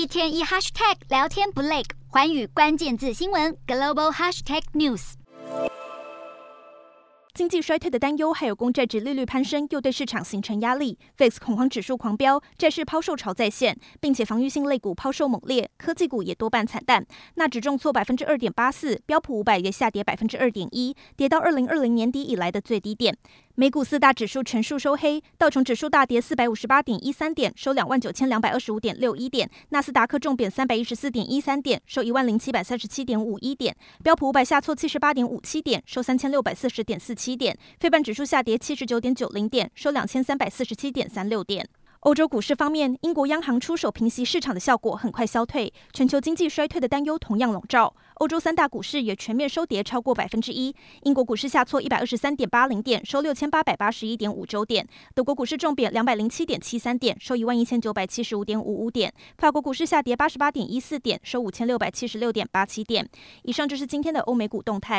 一天一 hashtag 聊天不累，寰宇关键字新闻 global hashtag news。经济衰退的担忧，还有公债值利率攀升，又对市场形成压力。FIX 恐慌指数狂飙，债市抛售潮再现，并且防御性类股抛售猛烈，科技股也多半惨淡。纳指重挫百分之二点八四，标普五百也下跌百分之二点一，跌到二零二零年底以来的最低点。美股四大指数全数收黑，道琼指数大跌四百五十八点一三点，收两万九千两百二十五点六一点；纳斯达克重贬三百一十四点一三点，收一万零七百三十七点五一点；标普五百下挫七十八点五七点，收三千六百四十点四七点；费半指数下跌七十九点九零点，收两千三百四十七点三六点。欧洲股市方面，英国央行出手平息市场的效果很快消退，全球经济衰退的担忧同样笼罩。欧洲三大股市也全面收跌超过百分之一。英国股市下挫一百二十三点八零点，收六千八百八十一点五九点；德国股市重贬两百零七点七三点，收一万一千九百七十五点五五点；法国股市下跌八十八点一四点，收五千六百七十六点八七点。以上就是今天的欧美股动态。